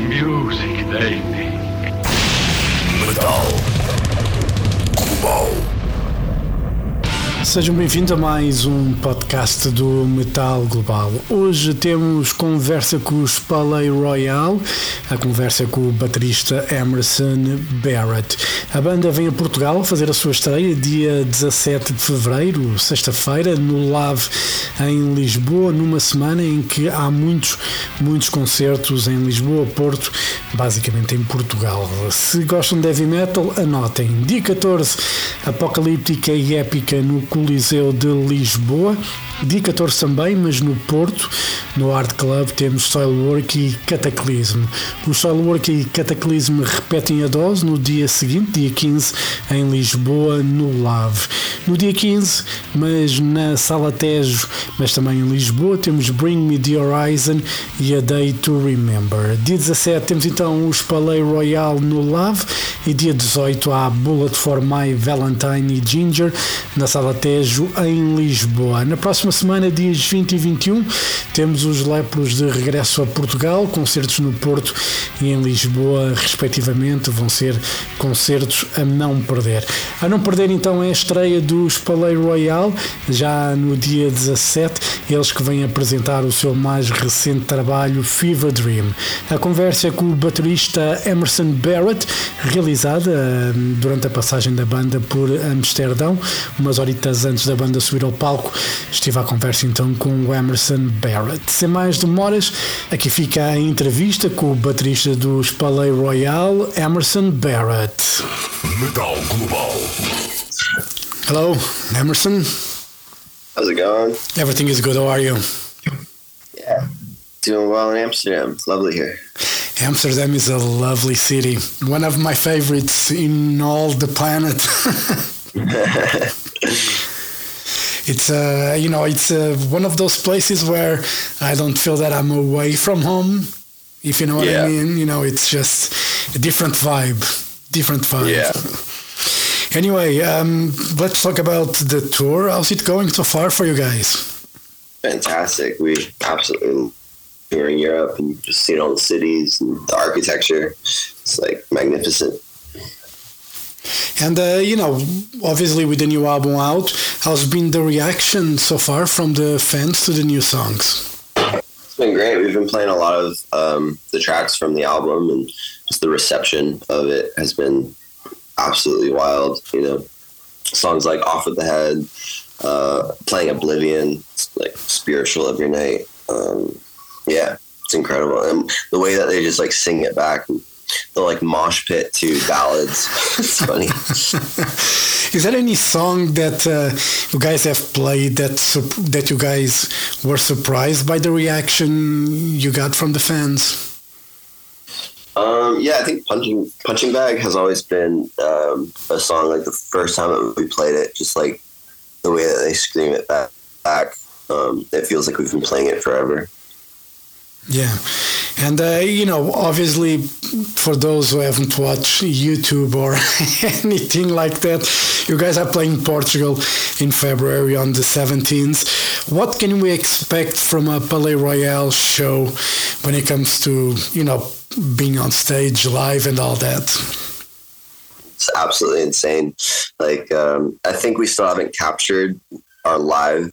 Music make. Metal. Global. Sejam bem-vindos a mais um podcast do Metal Global. Hoje temos conversa com os Palais Royal, a conversa com o baterista Emerson Barrett. A banda vem a Portugal fazer a sua estreia dia 17 de fevereiro, sexta-feira, no Lave em Lisboa, numa semana em que há muitos, muitos concertos em Lisboa, Porto, basicamente em Portugal. Se gostam de heavy metal, anotem. Dia 14, Apocalíptica e Épica no Coliseu de Lisboa. Dia 14 também, mas no Porto, no Art Club, temos Soilwork e Cataclysm. O Soilwork e Cataclysm repetem a dose no dia seguinte, dia 15, em Lisboa, no Lave. No dia 15, mas na Sala Tejo, mas também em Lisboa, temos Bring Me the Horizon e A Day to Remember. Dia 17 temos então os Palais Royal no Lave e dia 18 há Bullet for My Valentine e Ginger na Sala Tejo em Lisboa. Na próxima semana, dias 20 e 21, temos os Lepros de regresso a Portugal, concertos no Porto e em Lisboa, respectivamente, vão ser concertos a não perder. A não perder então é a estreia dos Palais Royal, já no dia 17, eles que vêm apresentar o seu mais recente trabalho Fever Dream. A conversa é com o baterista Emerson Barrett, realizada hum, durante a passagem da banda por Amsterdão, umas horitas antes da banda subir ao palco, estive à conversa então com o Emerson Barrett. Sem mais demoras, aqui fica a entrevista com o baterista dos Palais Royal, Emerson Barrett. Metal Global. Hello, Emerson. How's it going? Everything is good. How are you? Yeah, doing well in Amsterdam. It's lovely here. Amsterdam is a lovely city. One of my favorites in all the planet. it's uh, you know, it's uh, one of those places where I don't feel that I'm away from home. If you know what I mean, you know, it's just a different vibe. Different vibe. Yeah. Anyway, um, let's talk about the tour. How's it going so far for you guys? Fantastic. We absolutely here in Europe and just seeing all the cities and the architecture. It's like magnificent. And uh, you know, obviously with the new album out, how's been the reaction so far from the fans to the new songs? It's been great. We've been playing a lot of um, the tracks from the album and just the reception of it has been absolutely wild. You know, songs like Off with the Head, uh, playing Oblivion, like spiritual every night. Um, yeah, it's incredible. And the way that they just like sing it back, the like mosh pit to ballads. it's funny. Is there any song that uh, you guys have played that that you guys were surprised by the reaction you got from the fans? Um, yeah, I think punching punching bag has always been um, a song. Like the first time that we played it, just like the way that they scream it back, back um, it feels like we've been playing it forever. Yeah, and uh, you know, obviously, for those who haven't watched YouTube or anything like that, you guys are playing Portugal in February on the 17th. What can we expect from a Palaye Royale show when it comes to you know being on stage live and all that? It's absolutely insane. Like um, I think we still haven't captured our live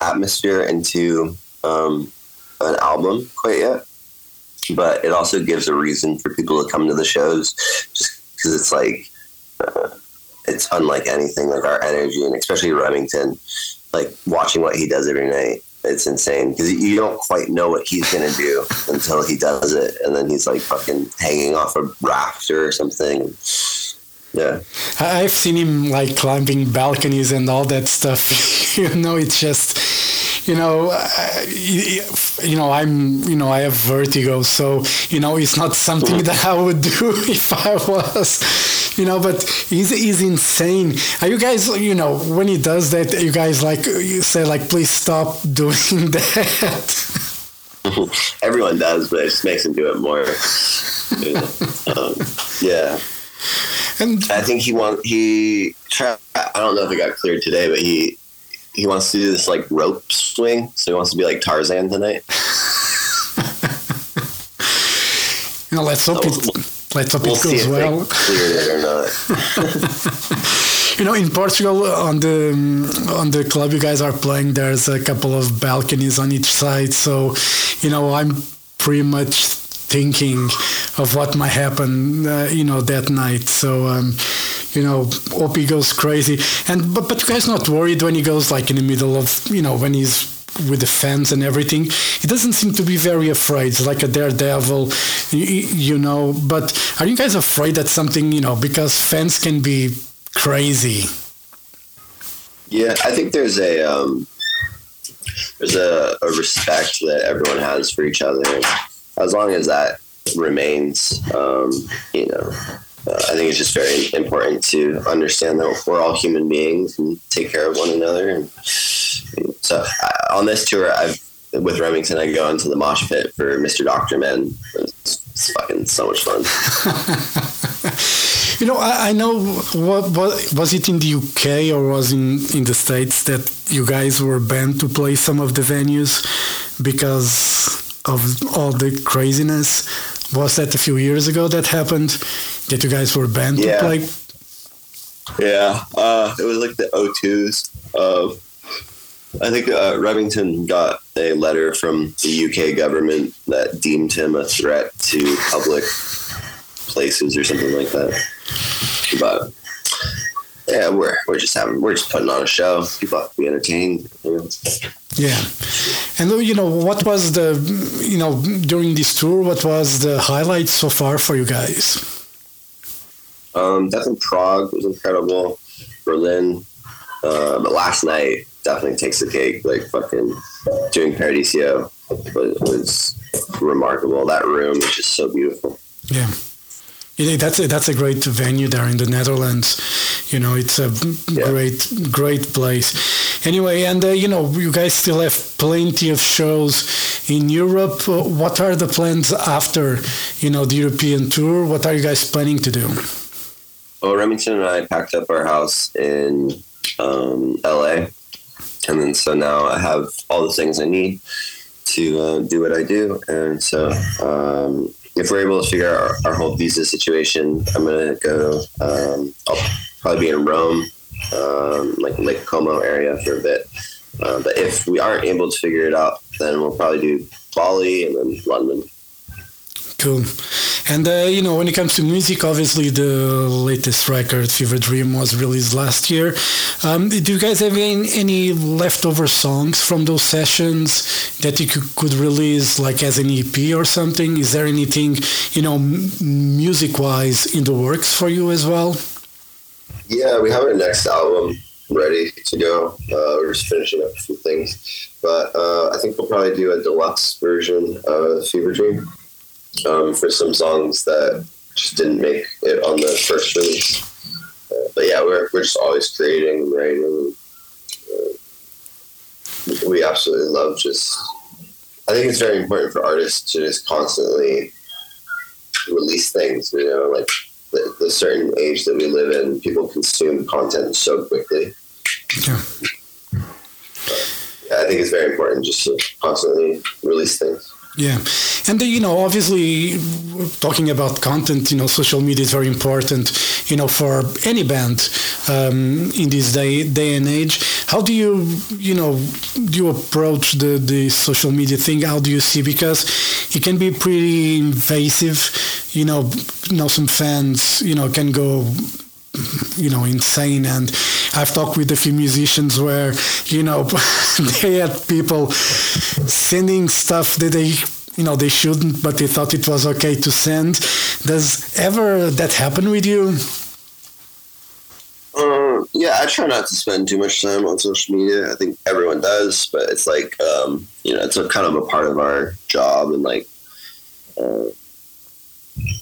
atmosphere into um, an album quite yet, but it also gives a reason for people to come to the shows, just because it's like uh, it's unlike anything like our energy, and especially Remington, like watching what he does every night. It's insane because you don't quite know what he's gonna do until he does it, and then he's like fucking hanging off a rafter or something. Yeah. I've seen him like climbing balconies and all that stuff. you know, it's just, you know, uh, you know, I'm, you know, I have vertigo, so you know, it's not something that I would do if I was, you know. But he's he's insane. Are you guys, you know, when he does that, you guys like you say like, please stop doing that. Everyone does, but it just makes him do it more. um, yeah. and I think he want he try. I don't know if it got cleared today, but he he wants to do this like rope swing. So he wants to be like Tarzan tonight. You know, let's hope it let's hope We'll it goes well. cleared it or not. You know, in Portugal, on the on the club you guys are playing, there's a couple of balconies on each side. So, you know, I'm pretty much thinking of what might happen, uh, you know, that night. So, um, you know, hope he goes crazy. And but but you guys not worried when he goes like in the middle of, you know, when he's with the fans and everything. He doesn't seem to be very afraid, it's like a daredevil, you, you know. But are you guys afraid that something, you know, because fans can be crazy? Yeah, I think there's a um, there's a, a respect that everyone has for each other. As long as that remains, um, you know, uh, I think it's just very important to understand that we're all human beings and take care of one another. And, and so uh, on this tour, I've with Remington, I go into the mosh pit for Mr. Doctor Man. It's, fucking so much fun. You know, I, I know what, what was it in the UK or was in in the states that you guys were banned to play some of the venues because of all the craziness. Was that a few years ago that happened? That you guys were banned Yeah. to play? Yeah, uh, it was like the O2s. Uh, I think uh, Remington got a letter from the UK government that deemed him a threat to public places or something like that. But yeah, we're we're just having we're just putting on a show. People have to be entertained. You know? Yeah. And you know, what was the you know during this tour? What was the highlight so far for you guys? Um, definitely Prague was incredible. Berlin, uh, but last night definitely takes the cake. Like fucking doing Paradiso was, was remarkable. That room is just so beautiful. Yeah. That's a, that's a great venue there in the Netherlands. You know, it's a Yeah. great great place. Anyway, and uh, you know, you guys still have plenty of shows in Europe. What are the plans after, you know, the European tour? What are you guys planning to do? Well, Remington and I packed up our house in um, LA, and then so now I have all the things I need to uh, do what I do. And so, um, if we're able to figure out our, our whole visa situation, I'm gonna go. Um, I'll probably be in Rome, um, like Lake Como area for a bit. Uh, but if we aren't able to figure it out, then we'll probably do Bali and then London. Cool. And uh, you know, when it comes to music, obviously the latest record, Fever Dream, was released last year. Um, do you guys have any, any leftover songs from those sessions that you could, could release, like as an EP or something? Is there anything, you know, music-wise in the works for you as well? Yeah, we have our next album ready to go. Uh, we're just finishing up a few things, but uh, I think we'll probably do a deluxe version of Fever Dream um, for some songs that just didn't make it on the first release. Uh, but yeah, we're we're just always creating and writing. Uh, we absolutely love just. I think it's very important for artists to just constantly release things. You know, like the, the certain age that we live in, people consume content so quickly. Yeah. Yeah, I think it's very important just to constantly release things. Yeah, and uh, you know, obviously, talking about content, you know, social media is very important, you know, for any band um, in this day day and age. How do you, you know, do you approach the the social media thing? How do you see because it can be pretty invasive. You know, you know, some fans, you know, can go you know insane and i've talked with a few musicians where you know they had people sending stuff that they you know they shouldn't but they thought it was okay to send does ever that happen with you Um, yeah, I try not to spend too much time on social media. I think everyone does, but it's like um, you know, it's a kind of a part of our job, and like uh,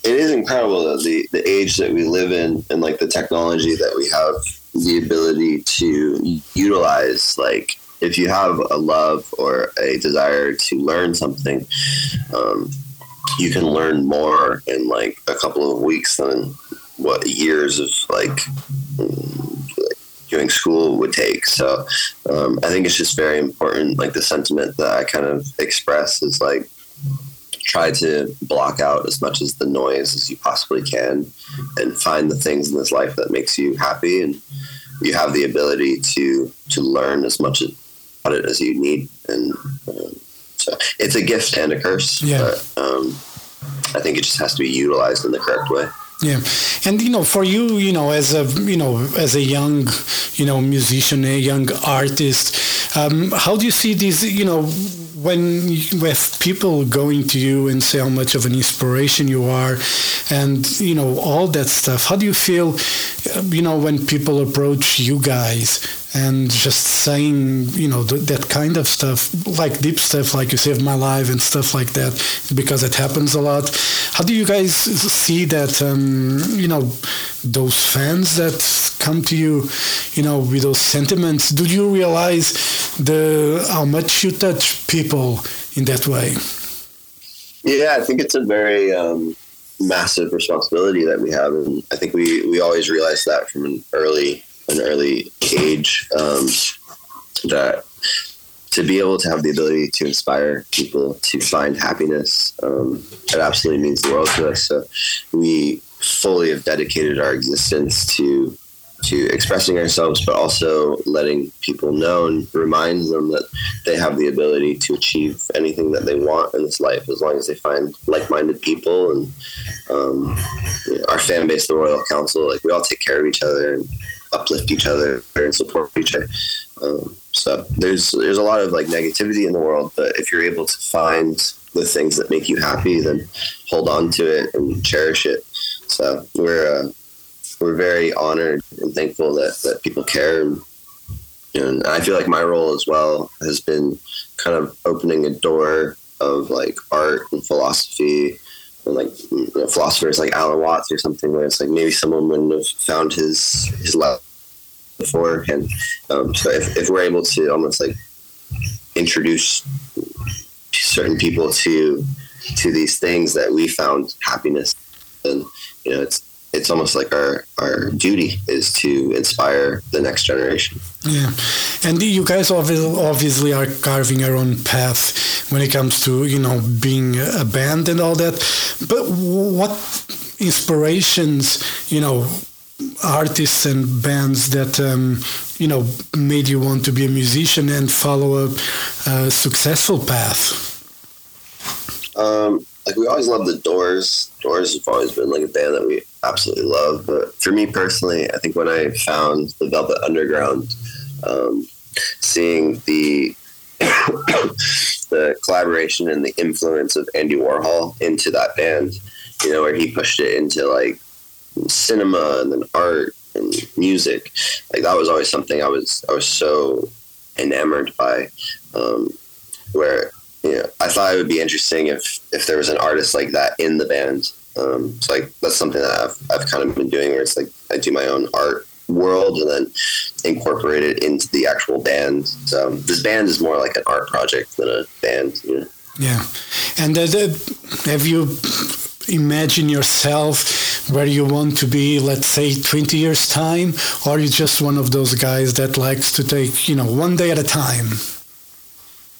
it is incredible that the the age that we live in, and like the technology that we have, the ability to utilize. Like, if you have a love or a desire to learn something, um, you can learn more in like a couple of weeks than what years of like doing school would take. So um, I think it's just very important. Like the sentiment that I kind of express is like try to block out as much as the noise as you possibly can and find the things in this life that makes you happy and you have the ability to to learn as much about it as you need and um, so it's a gift and a curse Yeah. but um, i think it just has to be utilized in the correct way Yeah, and you know, for you, you know, as a you know, as a young, you know, musician, a young artist, um, how do you see these? You know, when with people going to you and say how much of an inspiration you are, and you know all that stuff. How do you feel? Uh, You know, when people approach you guys and just saying, you know, th- that kind of stuff, like deep stuff, like you saved my life and stuff like that, because it happens a lot. How do you guys see that? Um, you know, those fans that come to you, you know, with those sentiments. Do you realize the how much you touch people in that way? Yeah, I think it's a very um, massive responsibility that we have, and I think we we always realize that from an early an early age um, that to be able to have the ability to inspire people to find happiness, um, it absolutely means the world to us. So we fully have dedicated our existence to to expressing ourselves, but also letting people know and remind them that they have the ability to achieve anything that they want in this life as long as they find like-minded people and um, you know, our fan base, the Royal Council, like we all take care of each other and uplift each other and support each other. Um, so there's there's a lot of like negativity in the world, but if you're able to find the things that make you happy, then hold on to it and cherish it. So we're uh, we're very honored and thankful that, that people care. And, and I feel like my role as well has been kind of opening a door of like art and philosophy and like you know, philosophers like Alan Watts or something where it's like maybe someone wouldn't have found his his love before. And um, so if, if we're able to almost like introduce certain people to to these things that we found happiness then you know it's it's almost like our our duty is to inspire the next generation Yeah, and you guys obviously are carving your own path when it comes to you know being a band and all that. But what inspirations, you know, artists and bands that um, you know made you want to be a musician and follow a, a successful path? um like we always loved the doors doors have always been like a band that we absolutely love but for me personally i think when i found the velvet underground um seeing the the collaboration and the influence of Andy Warhol into that band, you know, where he pushed it into like cinema and then art and music. Like that was always something I was I was so enamored by. Um, I thought it would be interesting if if there was an artist like that in the band. Um, so like that's something that I've I've kind of been doing where it's like I do my own art world and then incorporate it into the actual band. So this band is more like an art project than a band. You know? Yeah, and uh, the, have you imagined yourself where you want to be, let's say, 20 years time, or are you just one of those guys that likes to take, you know, one day at a time?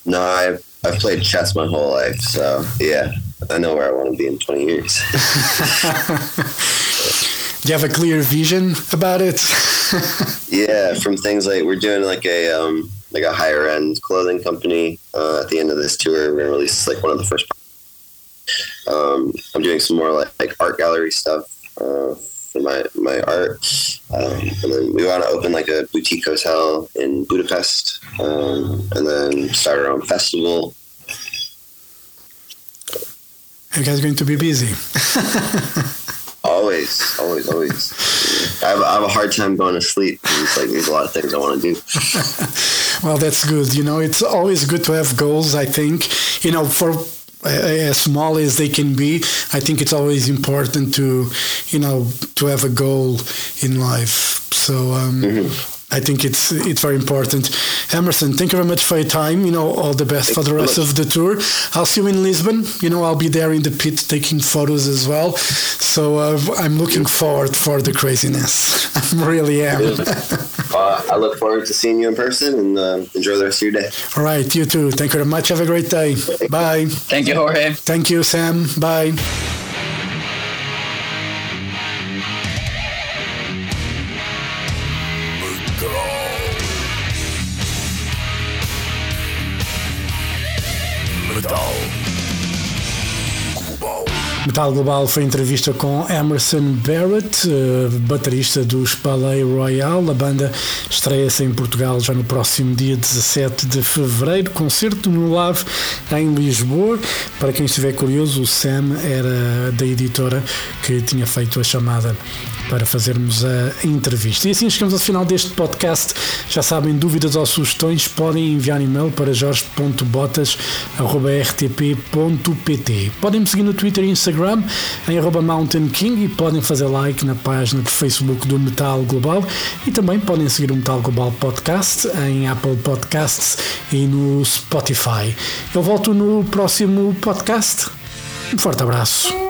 No, I've I've played chess my whole life, so yeah, I know where I want to be in 20 years. Do you have a clear vision about it? yeah, from things like we're doing like a um like a higher end clothing company uh, at the end of this tour. We're gonna release like one of the first. Um, I'm doing some more like, like art gallery stuff uh, for my my art, um, and then we want to open like a boutique hotel in Budapest, um, and then start our own festival. you guys going to be busy. Always, always, always. I have, I have a hard time going to sleep. It's like there's a lot of things I want to do. Well, that's good. You know, it's always good to have goals. I think, you know, for as small as they can be, I think it's always important to, you know, to have a goal in life. So, um, I think it's it's very important. Emerson, thank you very much for your time. You know, all the best for the rest of the tour. I'll see you in Lisbon. You know, I'll be there in the pit taking photos as well. So uh, I'm looking forward for the craziness. I really am. uh, I look forward to seeing you in person and uh, enjoy the rest of your day. All right, you too. Thank you very much. Have a great day. Bye. Thank you, Jorge. Thank you, Sam. Bye. Metal Global foi entrevista com Emerson Barrett, uh, baterista dos Palais Royal. A banda estreia-se em Portugal já no próximo dia 17 de fevereiro. Concerto no Lave em Lisboa. Para quem estiver curioso, o Sam era da editora que tinha feito a chamada para fazermos a entrevista. E assim chegamos ao final deste podcast. Já sabem, dúvidas ou sugestões, podem enviar e-mail para jorge.botas.rtp.pt. Podem me seguir no Twitter e Instagram em arroba Mountain King e podem fazer like na página de Facebook do Metal Global e também podem seguir o Metal Global Podcast em Apple Podcasts e no Spotify. Eu volto no próximo podcast. Um forte abraço.